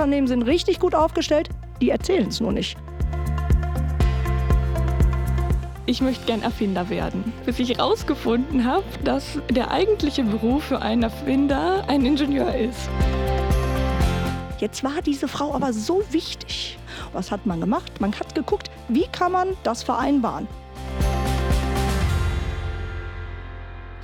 Unternehmen sind richtig gut aufgestellt, die erzählen es nur nicht. Ich möchte gern Erfinder werden, bis ich herausgefunden habe, dass der eigentliche Beruf für einen Erfinder ein Ingenieur ist. Jetzt war diese Frau aber so wichtig. Was hat man gemacht? Man hat geguckt, wie kann man das vereinbaren.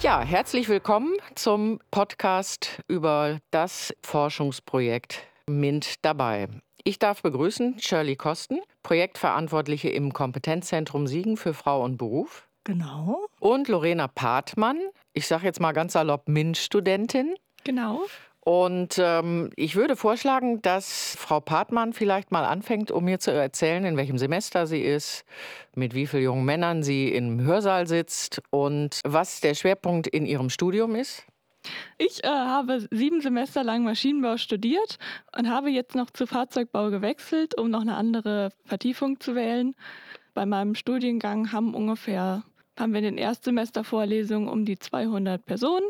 Ja, herzlich willkommen zum Podcast über das Forschungsprojekt MINT dabei. Ich darf begrüßen Shirley Kosten, Projektverantwortliche im Kompetenzzentrum Siegen für Frau und Beruf. Genau. Und Lorena Partmann, ich sage jetzt mal ganz salopp MINT-Studentin. Genau. Und ähm, ich würde vorschlagen, dass Frau Partmann vielleicht mal anfängt, um mir zu erzählen, in welchem Semester sie ist, mit wie vielen jungen Männern sie im Hörsaal sitzt und was der Schwerpunkt in ihrem Studium ist. Ich äh, habe sieben Semester lang Maschinenbau studiert und habe jetzt noch zu Fahrzeugbau gewechselt, um noch eine andere Vertiefung zu wählen. Bei meinem Studiengang haben ungefähr haben wir in den Erstsemestervorlesungen um die 200 Personen.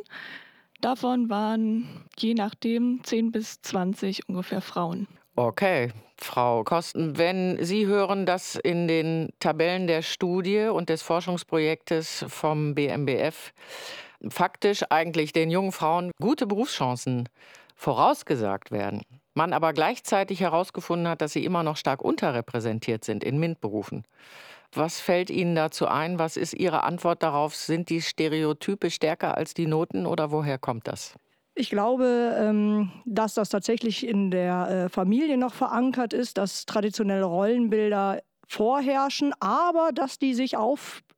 Davon waren je nachdem 10 bis 20 ungefähr Frauen. Okay, Frau Kosten, wenn Sie hören, dass in den Tabellen der Studie und des Forschungsprojektes vom BMBF faktisch eigentlich den jungen Frauen gute Berufschancen vorausgesagt werden, man aber gleichzeitig herausgefunden hat, dass sie immer noch stark unterrepräsentiert sind in MINT-Berufen. Was fällt Ihnen dazu ein? Was ist Ihre Antwort darauf? Sind die Stereotype stärker als die Noten oder woher kommt das? Ich glaube, ähm, dass das tatsächlich in der äh, Familie noch verankert ist, dass traditionelle Rollenbilder vorherrschen, aber dass die sich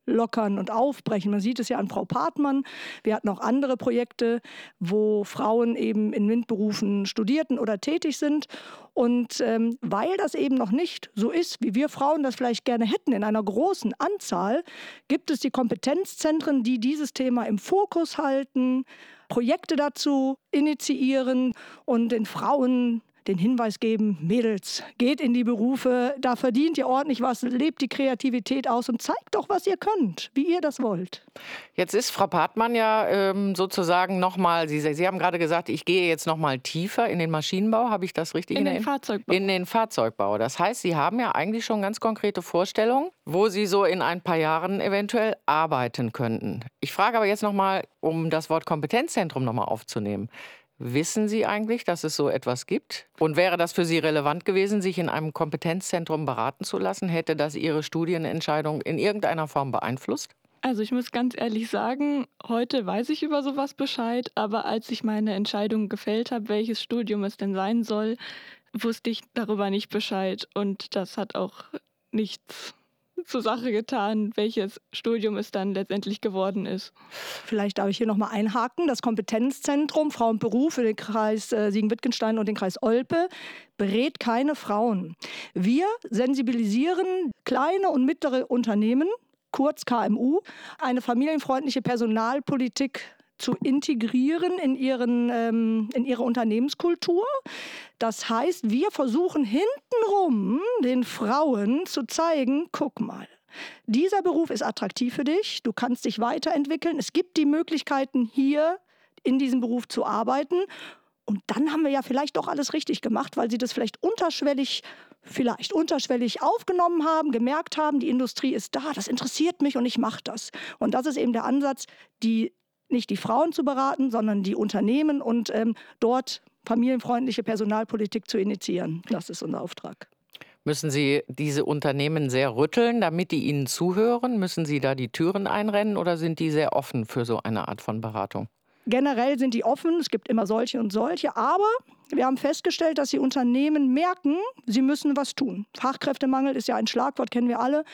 auflockern und aufbrechen. Man sieht es ja an Frau Partmann. Wir hatten auch andere Projekte, wo Frauen eben in MINT-Berufen studierten oder tätig sind. Und ähm, weil das eben noch nicht so ist, wie wir Frauen das vielleicht gerne hätten in einer großen Anzahl, gibt es die Kompetenzzentren, die dieses Thema im Fokus halten, Projekte dazu initiieren und den Frauen den Hinweis geben, Mädels, geht in die Berufe, da verdient ihr ordentlich was, lebt die Kreativität aus und zeigt doch, was ihr könnt, wie ihr das wollt. Jetzt ist Frau Partmann ja ähm, sozusagen nochmal, Sie, Sie haben gerade gesagt, ich gehe jetzt nochmal tiefer in den Maschinenbau, habe ich das richtig in, in den Fahrzeugbau? In den Fahrzeugbau. Das heißt, Sie haben ja eigentlich schon ganz konkrete Vorstellungen, wo Sie so in ein paar Jahren eventuell arbeiten könnten. Ich frage aber jetzt nochmal, um das Wort Kompetenzzentrum nochmal aufzunehmen. Wissen Sie eigentlich, dass es so etwas gibt? Und wäre das für Sie relevant gewesen, sich in einem Kompetenzzentrum beraten zu lassen? Hätte das Ihre Studienentscheidung in irgendeiner Form beeinflusst? Also ich muss ganz ehrlich sagen, heute weiß ich über sowas Bescheid, aber als ich meine Entscheidung gefällt habe, welches Studium es denn sein soll, wusste ich darüber nicht Bescheid und das hat auch nichts zur Sache getan, welches Studium es dann letztendlich geworden ist. Vielleicht darf ich hier nochmal einhaken. Das Kompetenzzentrum Frau und Beruf für den Kreis äh, Siegen-Wittgenstein und den Kreis Olpe berät keine Frauen. Wir sensibilisieren kleine und mittlere Unternehmen, kurz KMU, eine familienfreundliche Personalpolitik zu integrieren in, ihren, ähm, in ihre Unternehmenskultur. Das heißt, wir versuchen hintenrum den Frauen zu zeigen, guck mal, dieser Beruf ist attraktiv für dich, du kannst dich weiterentwickeln, es gibt die Möglichkeiten hier in diesem Beruf zu arbeiten. Und dann haben wir ja vielleicht doch alles richtig gemacht, weil sie das vielleicht unterschwellig, vielleicht unterschwellig aufgenommen haben, gemerkt haben, die Industrie ist da, das interessiert mich und ich mache das. Und das ist eben der Ansatz, die nicht die Frauen zu beraten, sondern die Unternehmen und ähm, dort familienfreundliche Personalpolitik zu initiieren. Das ist unser Auftrag. Müssen Sie diese Unternehmen sehr rütteln, damit die Ihnen zuhören? Müssen Sie da die Türen einrennen oder sind die sehr offen für so eine Art von Beratung? Generell sind die offen, es gibt immer solche und solche, aber wir haben festgestellt, dass die Unternehmen merken, sie müssen was tun. Fachkräftemangel ist ja ein Schlagwort, kennen wir alle.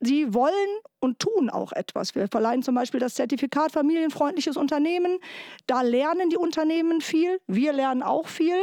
Sie wollen und tun auch etwas. Wir verleihen zum Beispiel das Zertifikat familienfreundliches Unternehmen. Da lernen die Unternehmen viel. Wir lernen auch viel.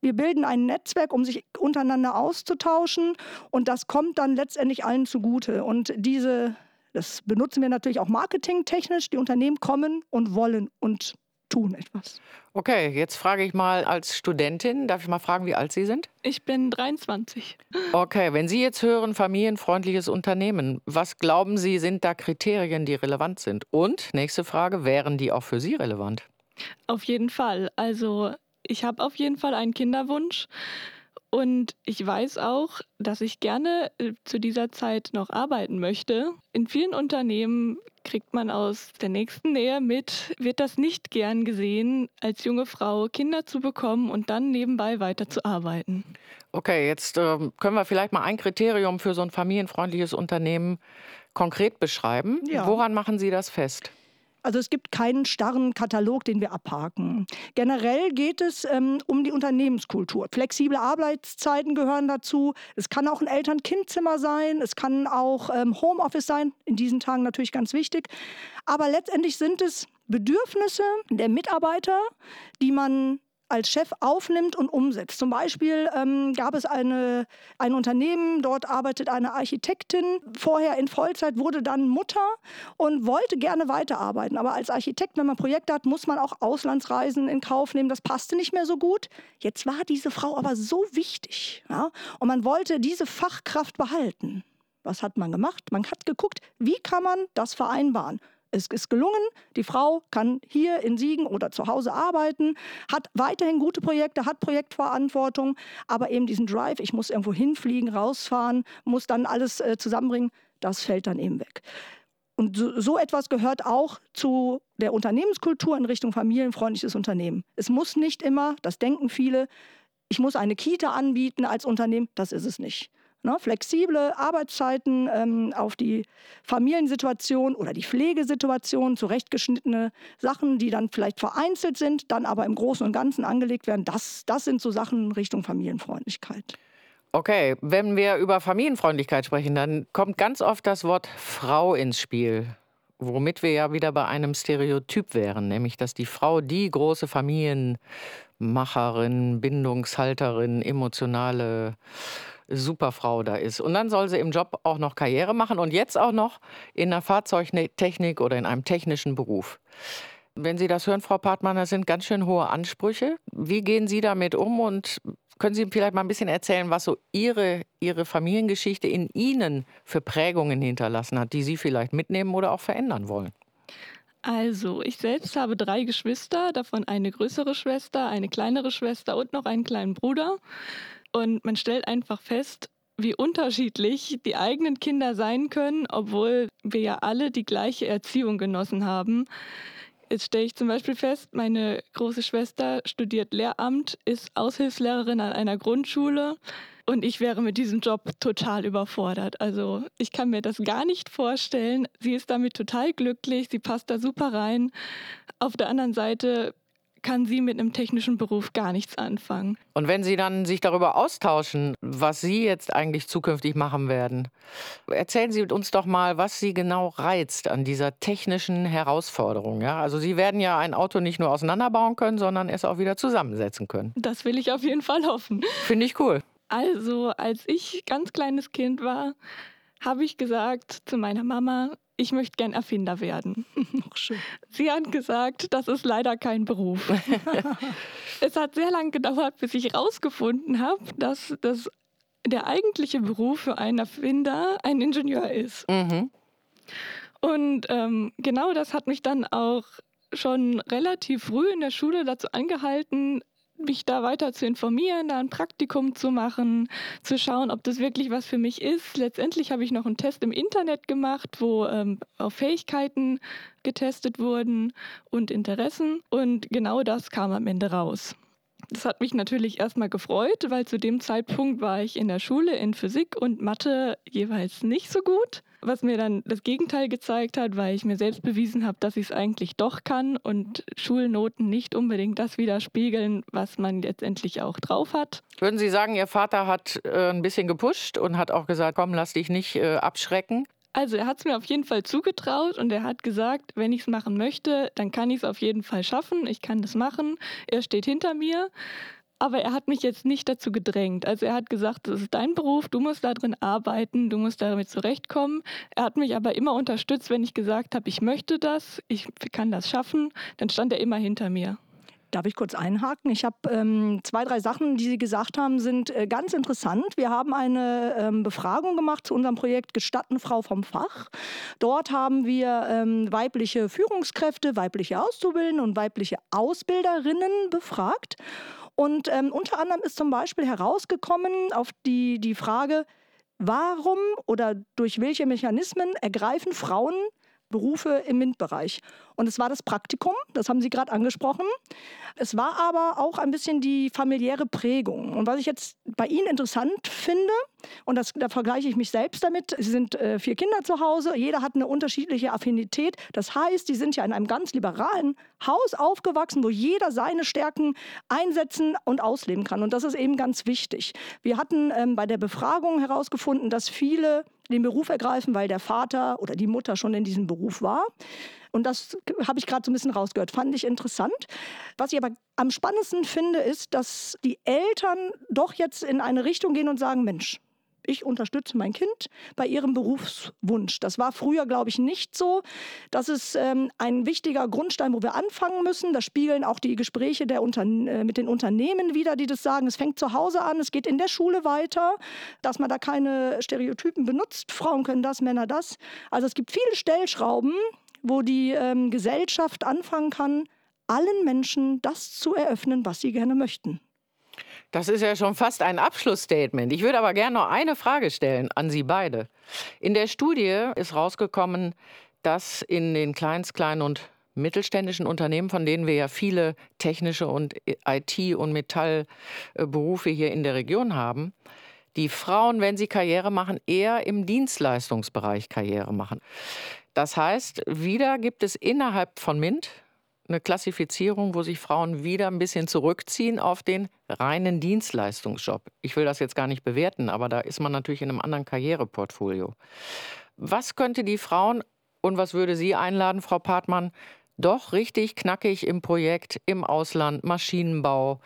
Wir bilden ein Netzwerk, um sich untereinander auszutauschen. Und das kommt dann letztendlich allen zugute. Und diese das benutzen wir natürlich auch marketingtechnisch. Die Unternehmen kommen und wollen und tun etwas. Okay, jetzt frage ich mal als Studentin, darf ich mal fragen, wie alt Sie sind? Ich bin 23. Okay, wenn Sie jetzt hören, familienfreundliches Unternehmen, was glauben Sie, sind da Kriterien, die relevant sind? Und nächste Frage, wären die auch für Sie relevant? Auf jeden Fall. Also ich habe auf jeden Fall einen Kinderwunsch Und ich weiß auch, dass ich gerne äh, zu dieser Zeit noch arbeiten möchte. In vielen Unternehmen kriegt man aus der nächsten Nähe mit, wird das nicht gern gesehen, als junge Frau Kinder zu bekommen und dann nebenbei weiter zu arbeiten. Okay, jetzt äh, können wir vielleicht mal ein Kriterium für so ein familienfreundliches Unternehmen konkret beschreiben. Ja. Woran machen Sie das fest? Also es gibt keinen starren Katalog, den wir abhaken. Generell geht es ähm, um die Unternehmenskultur. Flexible Arbeitszeiten gehören dazu. Es kann auch ein Eltern-Kind-Zimmer sein. Es kann auch ähm, Homeoffice sein. In diesen Tagen natürlich ganz wichtig. Aber letztendlich sind es Bedürfnisse der Mitarbeiter, die man als Chef aufnimmt und umsetzt. Zum Beispiel ähm, gab es eine, ein Unternehmen, dort arbeitet eine Architektin, vorher in Vollzeit, wurde dann Mutter und wollte gerne weiterarbeiten. Aber als Architekt, wenn man Projekte hat, muss man auch Auslandsreisen in Kauf nehmen. Das passte nicht mehr so gut. Jetzt war diese Frau aber so wichtig ja? und man wollte diese Fachkraft behalten. Was hat man gemacht? Man hat geguckt, wie kann man das vereinbaren? Es ist gelungen. Die Frau kann hier in Siegen oder zu Hause arbeiten, hat weiterhin gute Projekte, hat Projektverantwortung, aber eben diesen Drive, ich muss irgendwo hinfliegen, rausfahren, muss dann alles äh, zusammenbringen, das fällt dann eben weg. Und so, so, etwas gehört auch zu der Unternehmenskultur in Richtung familienfreundliches Unternehmen. Es muss nicht immer, das denken viele, ich muss eine Kita anbieten als Unternehmen, das ist es nicht. Ne, flexible Arbeitszeiten ähm, auf die Familiensituation oder die Pflegesituation, zurechtgeschnittene Sachen, die dann vielleicht vereinzelt sind, dann aber im Großen und Ganzen angelegt werden. Das, das sind so Sachen Richtung Familienfreundlichkeit. Okay, wenn wir über Familienfreundlichkeit sprechen, dann kommt ganz oft das Wort Frau ins Spiel. Womit wir ja wieder bei einem Stereotyp wären, nämlich dass die Frau die große Familienmacherin, Bindungshalterin, emotionale Superfrau da ist. Und dann soll sie im Job auch noch Karriere machen und jetzt auch noch in der Fahrzeugtechnik oder in einem technischen Beruf. Wenn Sie das hören, Frau Partmann, das sind ganz schön hohe Ansprüche. Wie gehen Sie damit um und können Sie vielleicht mal ein bisschen erzählen, was so Ihre, Ihre Familiengeschichte in Ihnen für Prägungen hinterlassen hat, die Sie vielleicht mitnehmen oder auch verändern wollen? Also, ich selbst habe drei Geschwister, davon eine größere Schwester, eine kleinere Schwester und noch einen kleinen Bruder. Und man stellt einfach fest, wie unterschiedlich die eigenen Kinder sein können, obwohl wir ja alle die gleiche Erziehung genossen haben. Jetzt stelle ich zum Beispiel fest, meine große Schwester studiert Lehramt, ist Aushilfslehrerin an einer Grundschule und ich wäre mit diesem Job total überfordert. Also ich kann mir das gar nicht vorstellen. Sie ist damit total glücklich, sie passt da super rein. Auf der anderen Seite kann sie mit einem technischen Beruf gar nichts anfangen. Und wenn Sie dann sich darüber austauschen, was Sie jetzt eigentlich zukünftig machen werden, erzählen Sie uns doch mal, was Sie genau reizt an dieser technischen Herausforderung. Ja? Also Sie werden ja ein Auto nicht nur auseinanderbauen können, sondern es auch wieder zusammensetzen können. Das will ich auf jeden Fall hoffen. Finde ich cool. Also, als ich ganz kleines Kind war, habe ich gesagt zu meiner Mama, ich möchte gern Erfinder werden. Sie hat gesagt, das ist leider kein Beruf. es hat sehr lange gedauert, bis ich herausgefunden habe, dass das der eigentliche Beruf für einen Erfinder ein Ingenieur ist. Mhm. Und ähm, genau das hat mich dann auch schon relativ früh in der Schule dazu angehalten, mich da weiter zu informieren, da ein Praktikum zu machen, zu schauen, ob das wirklich was für mich ist. Letztendlich habe ich noch einen Test im Internet gemacht, wo ähm, auf Fähigkeiten getestet wurden und Interessen. Und genau das kam am Ende raus. Das hat mich natürlich erstmal gefreut, weil zu dem Zeitpunkt war ich in der Schule in Physik und Mathe jeweils nicht so gut. Was mir dann das Gegenteil gezeigt hat, weil ich mir selbst bewiesen habe, dass ich es eigentlich doch kann und Schulnoten nicht unbedingt das widerspiegeln, was man letztendlich auch drauf hat. Würden Sie sagen, Ihr Vater hat äh, ein bisschen gepusht und hat auch gesagt, komm, lass dich nicht äh, abschrecken? Also er hat es mir auf jeden Fall zugetraut und er hat gesagt, wenn ich es machen möchte, dann kann ich es auf jeden Fall schaffen. Ich kann das machen. Er steht hinter mir. Aber er hat mich jetzt nicht dazu gedrängt. Also er hat gesagt, das ist dein Beruf, du musst da drin arbeiten, du musst damit zurechtkommen. Er hat mich aber immer unterstützt, wenn ich gesagt habe, ich möchte das, ich kann das schaffen, dann stand er immer hinter mir. Darf ich kurz einhaken? Ich habe ähm, zwei, drei Sachen, die Sie gesagt haben, sind äh, ganz interessant. Wir haben eine ähm, Befragung gemacht zu unserem Projekt Gestatten Frau vom Fach. Dort haben wir ähm, weibliche Führungskräfte, weibliche Auszubildende und weibliche Ausbilderinnen befragt. Und ähm, unter anderem ist zum Beispiel herausgekommen auf die, die Frage, warum oder durch welche Mechanismen ergreifen Frauen Berufe im MINT-Bereich. Und es war das Praktikum, das haben Sie gerade angesprochen. Es war aber auch ein bisschen die familiäre Prägung. Und was ich jetzt bei Ihnen interessant finde, und das, da vergleiche ich mich selbst damit, Sie sind äh, vier Kinder zu Hause, jeder hat eine unterschiedliche Affinität. Das heißt, Sie sind ja in einem ganz liberalen Haus aufgewachsen, wo jeder seine Stärken einsetzen und ausleben kann. Und das ist eben ganz wichtig. Wir hatten ähm, bei der Befragung herausgefunden, dass viele den Beruf ergreifen, weil der Vater oder die Mutter schon in diesem Beruf war. Und das habe ich gerade so ein bisschen rausgehört. Fand ich interessant. Was ich aber am spannendsten finde, ist, dass die Eltern doch jetzt in eine Richtung gehen und sagen, Mensch, ich unterstütze mein Kind bei ihrem Berufswunsch. Das war früher, glaube ich, nicht so. Das ist ähm, ein wichtiger Grundstein, wo wir anfangen müssen. Das spiegeln auch die Gespräche der äh, mit den Unternehmen wieder, die das sagen. Es fängt zu Hause an, es geht in der Schule weiter, dass man da keine Stereotypen benutzt. Frauen können das, Männer das. Also es gibt viele Stellschrauben, wo die ähm, Gesellschaft anfangen kann, allen Menschen das zu eröffnen, was sie gerne möchten. Das ist ja schon fast ein Abschlussstatement. Ich würde aber gerne noch eine Frage stellen an Sie beide. In der Studie ist rausgekommen, dass in den kleinst, kleinen und mittelständischen Unternehmen, von denen wir ja viele technische und IT- und Metallberufe hier in der Region haben, die Frauen, wenn sie Karriere machen, eher im Dienstleistungsbereich Karriere machen. Das heißt, wieder gibt es innerhalb von MINT eine Klassifizierung, wo sich Frauen wieder ein bisschen zurückziehen auf den reinen Dienstleistungsjob. Ich will das jetzt gar nicht bewerten, aber da ist man natürlich in einem anderen Karriereportfolio. Was könnte die Frauen und was würde Sie einladen, Frau Partmann, doch richtig knackig im Projekt, im Ausland, Maschinenbau,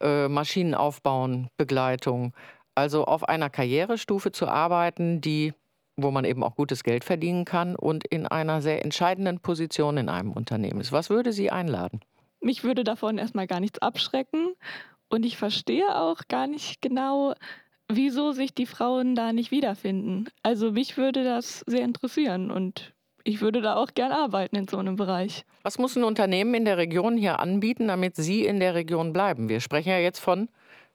äh, Maschinenaufbauen, Begleitung, also auf einer Karrierestufe zu arbeiten, die wo man eben auch gutes Geld verdienen kann und in einer sehr entscheidenden Position in einem Unternehmen ist. Was würde Sie einladen? Mich würde davon erstmal gar nichts abschrecken und ich verstehe auch gar nicht genau, wieso sich die Frauen da nicht wiederfinden. Also mich würde das sehr interessieren und ich würde da auch gern arbeiten in so einem Bereich. Was muss ein Unternehmen in der Region hier anbieten, damit Sie in der Region bleiben? Wir sprechen ja jetzt von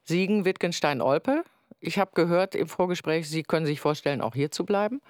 Siegen, Wittgenstein, Olpe. Ich habe gehört im Vorgespräch, Sie können sich vorstellen, auch hier zu bleiben.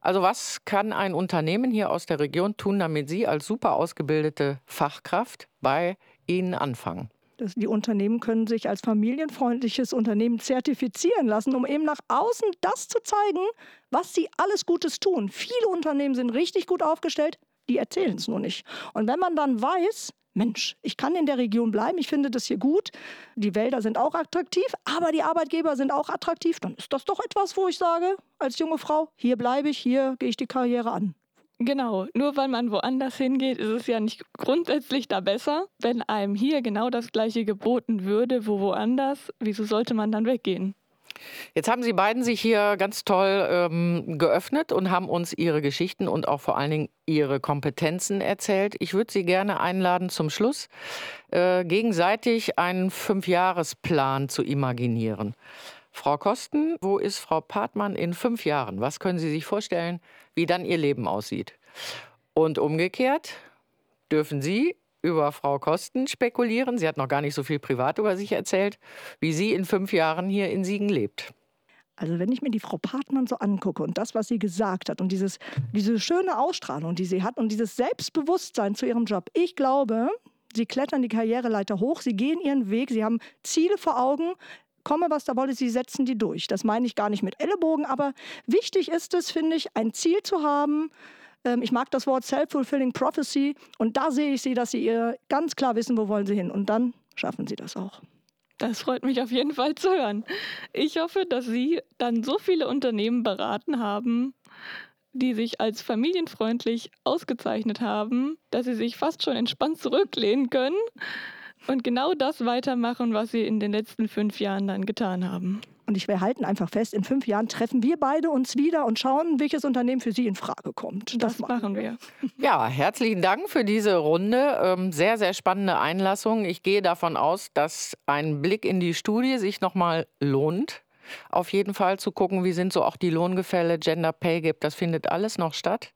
Also was kann ein Unternehmen hier aus der Region tun, damit Sie als super ausgebildete Fachkraft bei Ihnen anfangen? die Unternehmen können sich als familienfreundliches Unternehmen zertifizieren lassen, um eben nach außen das zu zeigen, was sie alles Gutes tun. Viele Unternehmen sind richtig gut aufgestellt, die erzählen es nur nicht. Und wenn man dann weiß, Mensch, ich kann in der Region bleiben, ich finde das hier gut. Die Wälder sind auch attraktiv, aber die Arbeitgeber sind auch attraktiv. Dann ist das doch etwas, wo ich sage, als junge Frau, hier bleibe ich, hier gehe ich die Karriere an. Genau, nur weil man woanders hingeht, ist es ja nicht grundsätzlich da besser. Wenn einem hier genau das gleiche geboten würde, wo woanders, wieso sollte man dann weggehen? Jetzt haben Sie beiden sich hier ganz toll ähm, geöffnet und haben uns Ihre Geschichten und auch vor allen Dingen Ihre Kompetenzen erzählt. Ich würde Sie gerne einladen, zum Schluss äh, gegenseitig einen Fünfjahresplan zu imaginieren. Frau Kosten, wo ist Frau Partmann in fünf Jahren? Was können Sie sich vorstellen, wie dann Ihr Leben aussieht? Und umgekehrt dürfen Sie über Frau Kosten spekulieren. Sie hat noch gar nicht so viel privat über sich erzählt, wie sie in fünf Jahren hier in Siegen lebt. Also wenn ich mir die Frau Partmann so angucke und das, was sie gesagt hat und dieses, diese schöne Ausstrahlung, die sie hat und dieses Selbstbewusstsein zu ihrem Job, ich glaube, sie klettern die Karriereleiter hoch, sie gehen ihren Weg, sie haben Ziele vor Augen, komme was da wolle, sie setzen die durch. Das meine ich gar nicht mit Ellenbogen, aber wichtig ist es, finde ich, ein Ziel zu haben, ähm, ich mag das Wort Self-Fulfilling Prophecy und da sehe ich sie, dass sie ihr ganz klar wissen, wo wollen sie hin. Und dann schaffen sie das auch. Das freut mich auf jeden Fall zu hören. Ich hoffe, dass Sie dann so viele Unternehmen beraten haben, die sich als familienfreundlich ausgezeichnet haben, dass sie sich fast schon entspannt zurücklehnen können und genau das weitermachen, was sie in den letzten fünf Jahren dann getan haben. Und ich, wir halten einfach fest, in fünf Jahren treffen wir beide uns wieder und schauen, welches Unternehmen für Sie in Frage kommt. Das, das machen wir. Ja, herzlichen Dank für diese Runde. Ähm, sehr, sehr spannende Einlassung. Ich gehe davon aus, dass ein Blick in die Studie sich nochmal lohnt. Auf jeden Fall zu gucken, wie sind so auch die Lohngefälle, Gender Pay Gap, das findet alles noch statt.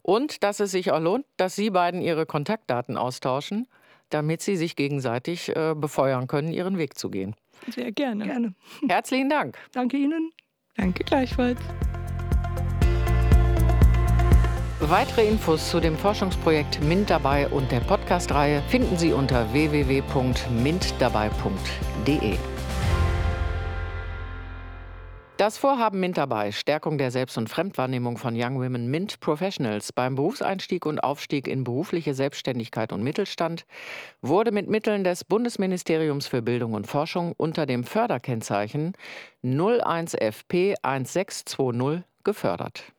Und dass es sich auch lohnt, dass Sie beiden Ihre Kontaktdaten austauschen damit sie sich gegenseitig äh, befeuern können, ihren Weg zu gehen. Sehr gerne. Gerne. Herzlichen Dank. Danke Ihnen. Danke gleichfalls. Weitere Infos zu dem Forschungsprojekt MINT dabei und der Podcast-Reihe finden Sie unter www.mintdabei.de. Das Vorhaben MINT dabei, Stärkung der Selbst- und Fremdwahrnehmung von Young Women MINT Professionals beim Berufseinstieg und Aufstieg in berufliche Selbstständigkeit und Mittelstand, wurde mit Mitteln des Bundesministeriums für Bildung und Forschung unter dem Förderkennzeichen 01FP 1620 gefördert.